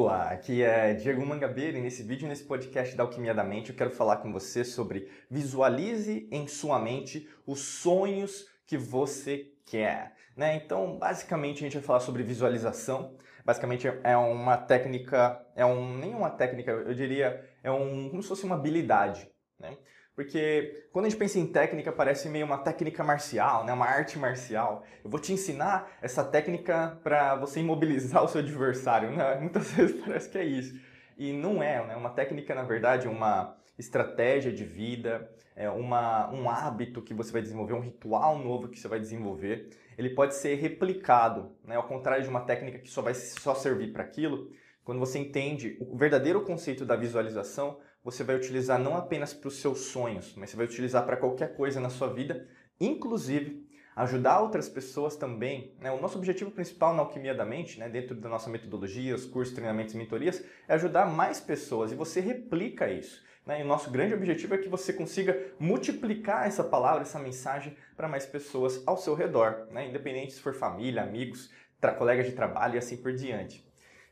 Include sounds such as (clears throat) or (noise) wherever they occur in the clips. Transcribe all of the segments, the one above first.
Olá, aqui é Diego Mangabeira e nesse vídeo, nesse podcast da Alquimia da Mente, eu quero falar com você sobre visualize em sua mente os sonhos que você quer. Né? Então, basicamente, a gente vai falar sobre visualização. Basicamente, é uma técnica, é um, nem uma técnica, eu diria, é um, como se fosse uma habilidade. Né? Porque quando a gente pensa em técnica, parece meio uma técnica marcial, né? uma arte marcial. Eu vou te ensinar essa técnica para você imobilizar (laughs) o seu adversário. Né? (laughs) Muitas vezes parece que é isso. E não é, né? Uma técnica, na verdade, é uma estratégia de vida, é uma, um hábito que você vai desenvolver, um ritual novo que você vai desenvolver. Ele pode ser replicado, né? ao contrário de uma técnica que só vai só servir para aquilo. Quando você entende o verdadeiro conceito da visualização, você vai utilizar não apenas para os seus sonhos, mas você vai utilizar para qualquer coisa na sua vida, inclusive ajudar outras pessoas também. Né? O nosso objetivo principal na Alquimia da Mente, né, dentro da nossa metodologia, os cursos, treinamentos e mentorias, é ajudar mais pessoas e você replica isso. Né? E o nosso grande objetivo é que você consiga multiplicar essa palavra, essa mensagem para mais pessoas ao seu redor, né? independente se for família, amigos, colegas de trabalho e assim por diante.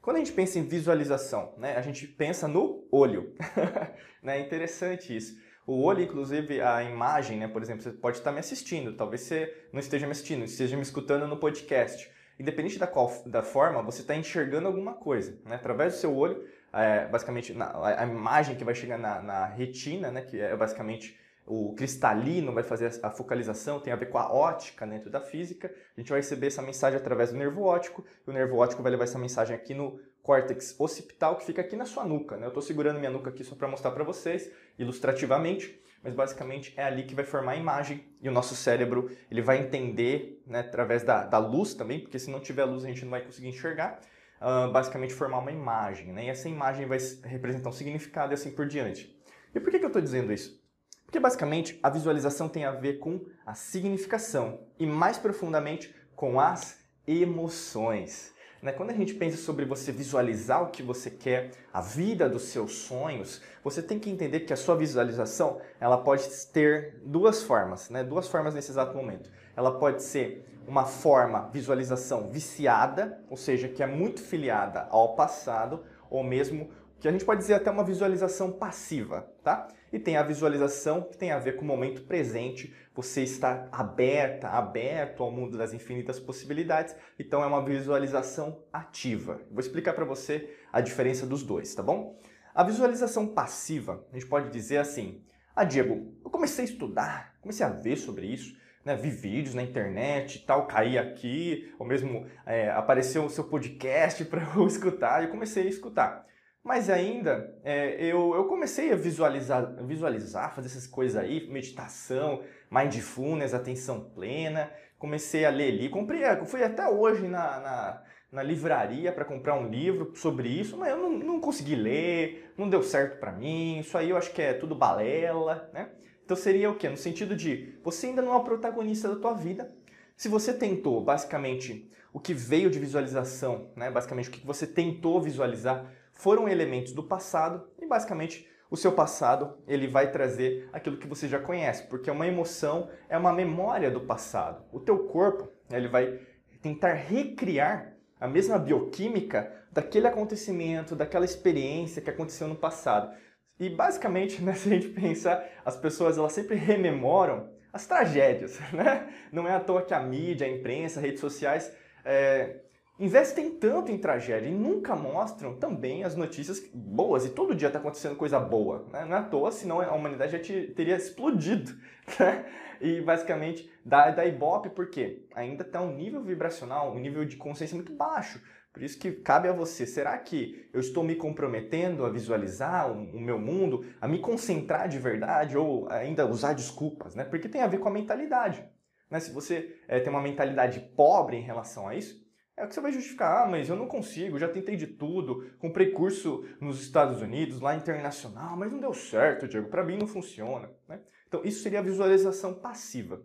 Quando a gente pensa em visualização, né, a gente pensa no olho. (laughs) né, é interessante isso. O olho, inclusive, a imagem, né, por exemplo, você pode estar me assistindo, talvez você não esteja me assistindo, esteja me escutando no podcast. Independente da, qual, da forma, você está enxergando alguma coisa. Né? Através do seu olho, é, basicamente, na, a imagem que vai chegar na, na retina, né, que é basicamente o cristalino vai fazer a focalização, tem a ver com a ótica dentro da física. A gente vai receber essa mensagem através do nervo óptico, e o nervo óptico vai levar essa mensagem aqui no córtex occipital, que fica aqui na sua nuca. Né? Eu estou segurando minha nuca aqui só para mostrar para vocês, ilustrativamente, mas basicamente é ali que vai formar a imagem, e o nosso cérebro ele vai entender, né, através da, da luz também, porque se não tiver luz a gente não vai conseguir enxergar, uh, basicamente formar uma imagem. Né? E essa imagem vai representar um significado e assim por diante. E por que, que eu estou dizendo isso? Porque basicamente a visualização tem a ver com a significação e mais profundamente com as emoções. Né? Quando a gente pensa sobre você visualizar o que você quer, a vida dos seus sonhos, você tem que entender que a sua visualização ela pode ter duas formas, né? duas formas nesse exato momento. Ela pode ser uma forma visualização viciada, ou seja, que é muito filiada ao passado, ou mesmo que a gente pode dizer até uma visualização passiva, tá? E tem a visualização que tem a ver com o momento presente, você está aberta, aberto ao mundo das infinitas possibilidades, então é uma visualização ativa. Vou explicar para você a diferença dos dois, tá bom? A visualização passiva, a gente pode dizer assim: "Ah, Diego, eu comecei a estudar, comecei a ver sobre isso, né, vi vídeos na internet e tal, caí aqui, ou mesmo é, apareceu o seu podcast (laughs) para eu escutar, e eu comecei a escutar. Mas ainda, é, eu, eu comecei a visualizar, visualizar, fazer essas coisas aí, meditação, mindfulness, atenção plena. Comecei a ler ali, comprei, fui até hoje na, na, na livraria para comprar um livro sobre isso, mas eu não, não consegui ler, não deu certo para mim. Isso aí eu acho que é tudo balela, né? Então seria o quê? No sentido de você ainda não é o protagonista da tua vida. Se você tentou, basicamente, o que veio de visualização, né? Basicamente, o que você tentou visualizar foram elementos do passado e basicamente o seu passado ele vai trazer aquilo que você já conhece, porque uma emoção é uma memória do passado. O teu corpo ele vai tentar recriar a mesma bioquímica daquele acontecimento, daquela experiência que aconteceu no passado. E basicamente, (laughs) né, se a gente pensar, as pessoas elas sempre rememoram as tragédias, (laughs) né? Não é à toa que a mídia, a imprensa, redes sociais é, investem tanto em tragédia e nunca mostram também as notícias boas. E todo dia está acontecendo coisa boa. Né? Não é à toa, senão a humanidade já te, teria explodido. (laughs) Né? E basicamente dá, dá ibope porque ainda está um nível vibracional, um nível de consciência muito baixo. Por isso que cabe a você, será que eu estou me comprometendo a visualizar o, o meu mundo, a me concentrar de verdade ou ainda usar desculpas? Né? Porque tem a ver com a mentalidade. Né? Se você é, tem uma mentalidade pobre em relação a isso, é o que você vai justificar, ah, mas eu não consigo, já tentei de tudo, comprei curso nos Estados Unidos, lá internacional, mas não deu certo, Diego, para mim não funciona. Né? Então, isso seria a visualização passiva.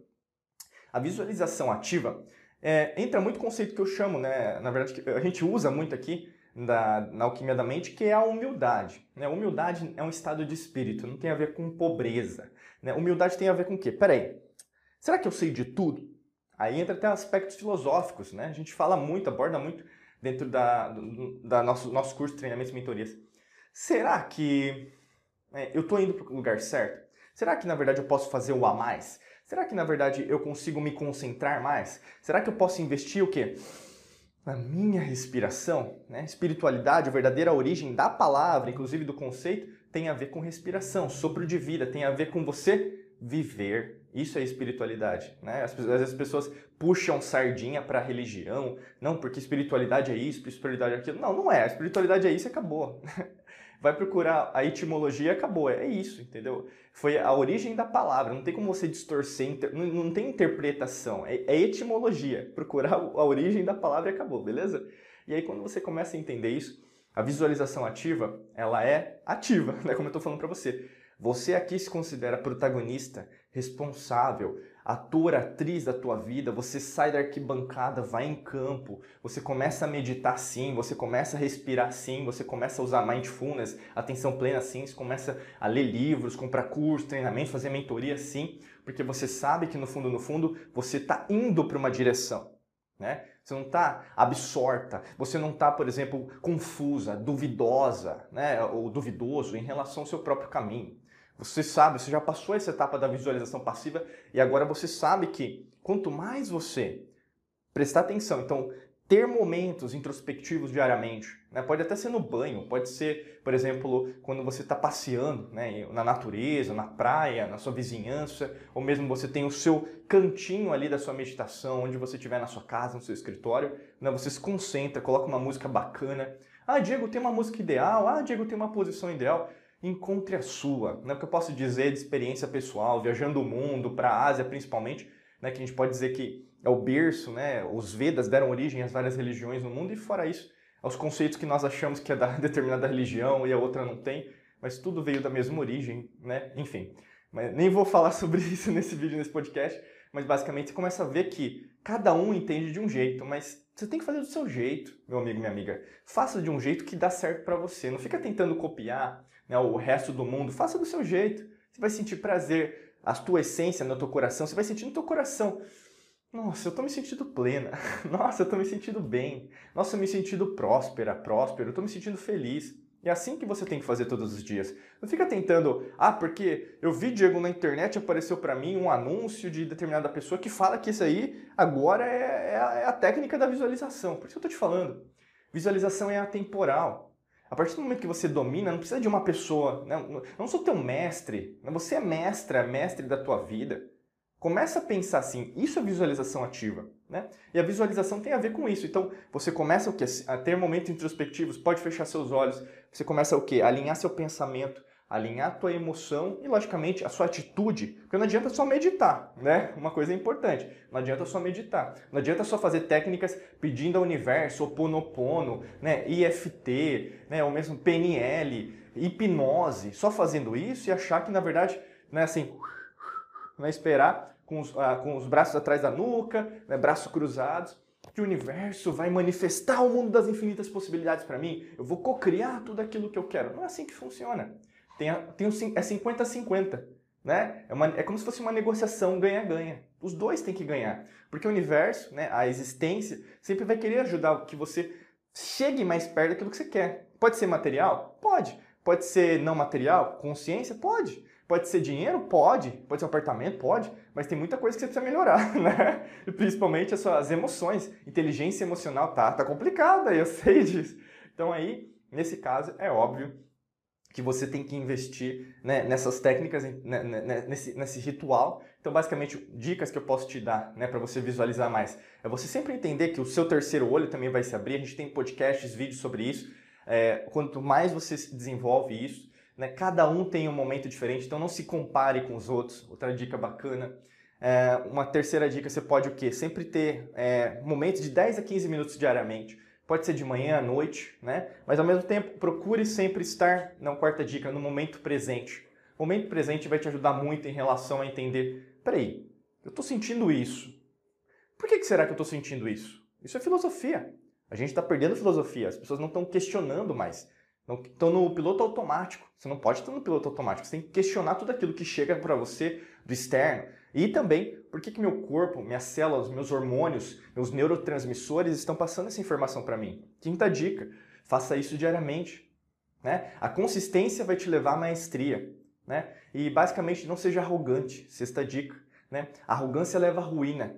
A visualização ativa é, entra muito conceito que eu chamo, né, na verdade, que a gente usa muito aqui da, na alquimia da mente, que é a humildade. Né? Humildade é um estado de espírito, não tem a ver com pobreza. Né? Humildade tem a ver com o quê? Peraí, será que eu sei de tudo? Aí entra até aspectos filosóficos, né? A gente fala muito, aborda muito dentro da, do, da nosso, nosso curso de treinamentos e mentorias. Será que é, eu estou indo para o lugar certo? Será que na verdade eu posso fazer o a mais? Será que na verdade eu consigo me concentrar mais? Será que eu posso investir o quê? Na minha respiração, né? Espiritualidade, a verdadeira origem da palavra, inclusive do conceito, tem a ver com respiração, sopro de vida, tem a ver com você viver. Isso é espiritualidade, né? Às vezes as pessoas puxam sardinha para a religião, não, porque espiritualidade é isso, espiritualidade é aquilo. Não, não é. A espiritualidade é isso e acabou. (laughs) Vai procurar a etimologia, acabou. É isso, entendeu? Foi a origem da palavra. Não tem como você distorcer, não, não tem interpretação. É, é etimologia. (laughs) Procurar a origem da palavra e acabou, beleza? E aí quando você começa a entender isso, a visualização ativa, ela é ativa, (laughs) né? Como eu estou falando para você. Você aqui se considera protagonista, responsável, ator, atriz da tua vida, você sai da arquibancada, vai em campo, você começa a meditar sim, você começa a respirar sim, você começa a usar mindfulness, atenção plena sim, você começa a ler livros, comprar curso, treinamento, fazer mentoria sim, porque você sabe que no fundo, no fundo, você está indo para uma direção, né? Você não está absorta, você não está, por exemplo, confusa, duvidosa, né, ou duvidoso em relação ao seu próprio caminho. Você sabe, você já passou essa etapa da visualização passiva e agora você sabe que quanto mais você prestar atenção, então ter momentos introspectivos diariamente, né? pode até ser no banho, pode ser, por exemplo, quando você está passeando né? na natureza, na praia, na sua vizinhança, ou mesmo você tem o seu cantinho ali da sua meditação, onde você estiver na sua casa, no seu escritório, né? você se concentra, coloca uma música bacana. Ah, Diego, tem uma música ideal. Ah, Diego, tem uma posição ideal encontre a sua. Né? O que eu posso dizer de experiência pessoal, viajando o mundo, para a Ásia principalmente, né? que a gente pode dizer que é o berço, né? os Vedas deram origem às várias religiões no mundo, e fora isso, aos conceitos que nós achamos que é da (laughs) determinada religião e a outra não tem, mas tudo veio da mesma origem, né? enfim. Mas nem vou falar (laughs) sobre isso nesse vídeo, nesse podcast, mas basicamente você começa a ver que cada um entende de um jeito, mas você tem que fazer do seu jeito, meu amigo, minha amiga. Faça de um jeito que dá certo para você. Não fica tentando copiar, né, o resto do mundo, faça do seu jeito. Você vai sentir prazer, a tua essência no teu coração, você vai sentir no teu coração. Nossa, eu tô me sentindo plena. (laughs) Nossa, eu tô me sentindo bem. Nossa, eu me sentindo próspera, próspero. Eu tô me sentindo feliz. E é assim que você tem que fazer todos os dias. Não fica tentando, ah, porque eu vi Diego na internet, apareceu para mim um anúncio de determinada pessoa que fala que isso aí agora é, é, a, é a técnica da visualização. Por isso que eu tô te falando. Visualização é atemporal. A partir do momento que você domina, não precisa de uma pessoa, né? não sou teu mestre, né? você é mestra, mestre da tua vida. Começa a pensar assim, isso é visualização ativa, né? E a visualização tem a ver com isso. Então, você começa o quê? A ter momentos introspectivos, pode fechar seus olhos, você começa o quê? A alinhar seu pensamento, alinhar a tua emoção e, logicamente, a sua atitude. Porque não adianta só meditar, né? Uma coisa importante, não adianta só meditar. Não adianta só fazer técnicas pedindo ao universo, oponopono, né? IFT, né? ou mesmo PNL, hipnose. Só fazendo isso e achar que, na verdade, né, assim, né, esperar com os, ah, com os braços atrás da nuca, né, braços cruzados, que o universo vai manifestar o mundo das infinitas possibilidades para mim. Eu vou cocriar tudo aquilo que eu quero. Não é assim que funciona tem, tem um, é 50-50. Né? É, uma, é como se fosse uma negociação ganha-ganha. Os dois têm que ganhar. Porque o universo, né, a existência, sempre vai querer ajudar que você chegue mais perto daquilo que você quer. Pode ser material? Pode. Pode ser não material? Consciência? Pode. Pode ser dinheiro? Pode. Pode ser um apartamento? Pode. Mas tem muita coisa que você precisa melhorar, (laughs) né? E principalmente as suas emoções. Inteligência emocional tá, tá complicada, eu (laughs) sei disso. Então aí, nesse caso, é óbvio que você tem que investir né, nessas técnicas, né, né, né, nesse, nesse ritual. Então, basicamente, dicas que eu posso te dar né, para você visualizar mais é você sempre entender que o seu terceiro olho também vai se abrir. A gente tem podcasts, vídeos sobre isso. É, quanto mais você desenvolve isso, né, cada um tem um momento diferente, então não se compare com os outros. Outra dica bacana. É, uma terceira dica, você pode o quê? Sempre ter é, momentos de 10 a 15 minutos diariamente pode ser de manhã à noite, né? Mas ao mesmo tempo, procure sempre estar, não quarta dica, no momento presente. O momento presente vai te ajudar muito em relação a entender, peraí, eu estou sentindo isso. Por que, que será que eu estou sentindo isso? Isso é filosofia. A gente está perdendo filosofia, as pessoas não estão questionando mais. Estão no piloto automático. Você não pode estar no piloto automático. Você tem que questionar tudo aquilo que chega para você do externo. E também, por que, que meu corpo, minhas células, meus hormônios, meus neurotransmissores estão passando essa informação para mim? Quinta dica, faça isso diariamente. Né? A consistência vai te levar à maestria. Né? E basicamente não seja arrogante. Sexta dica. Né? Arrogância leva à ruína.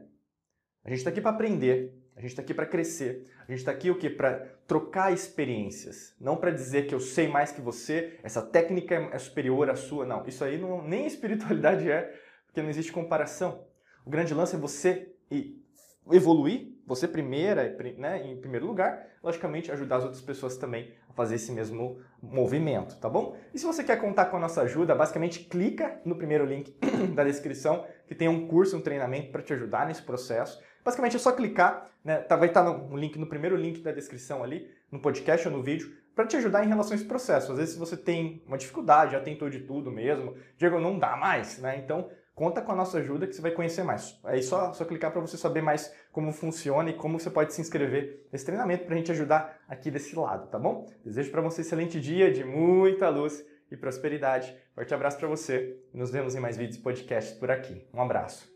A gente está aqui para aprender, a gente está aqui para crescer, a gente está aqui o quê? Para trocar experiências, não para dizer que eu sei mais que você, essa técnica é superior à sua, não. Isso aí não, nem espiritualidade é, porque não existe comparação. O grande lance é você evoluir, você primeira, né, em primeiro lugar, logicamente ajudar as outras pessoas também a fazer esse mesmo movimento, tá bom? E se você quer contar com a nossa ajuda, basicamente clica no primeiro link (clears throat) da descrição, que tem um curso, um treinamento para te ajudar nesse processo. Basicamente é só clicar, né, tá, vai estar tá no link no primeiro link da descrição ali, no podcast ou no vídeo, para te ajudar em relação a esse processo. Às vezes você tem uma dificuldade, já tentou de tudo mesmo, Diego, não dá mais, né? Então conta com a nossa ajuda que você vai conhecer mais. É só, só clicar para você saber mais como funciona e como você pode se inscrever nesse treinamento para a gente ajudar aqui desse lado, tá bom? Desejo para você um excelente dia de muita luz e prosperidade. Forte abraço para você nos vemos em mais vídeos e podcasts por aqui. Um abraço.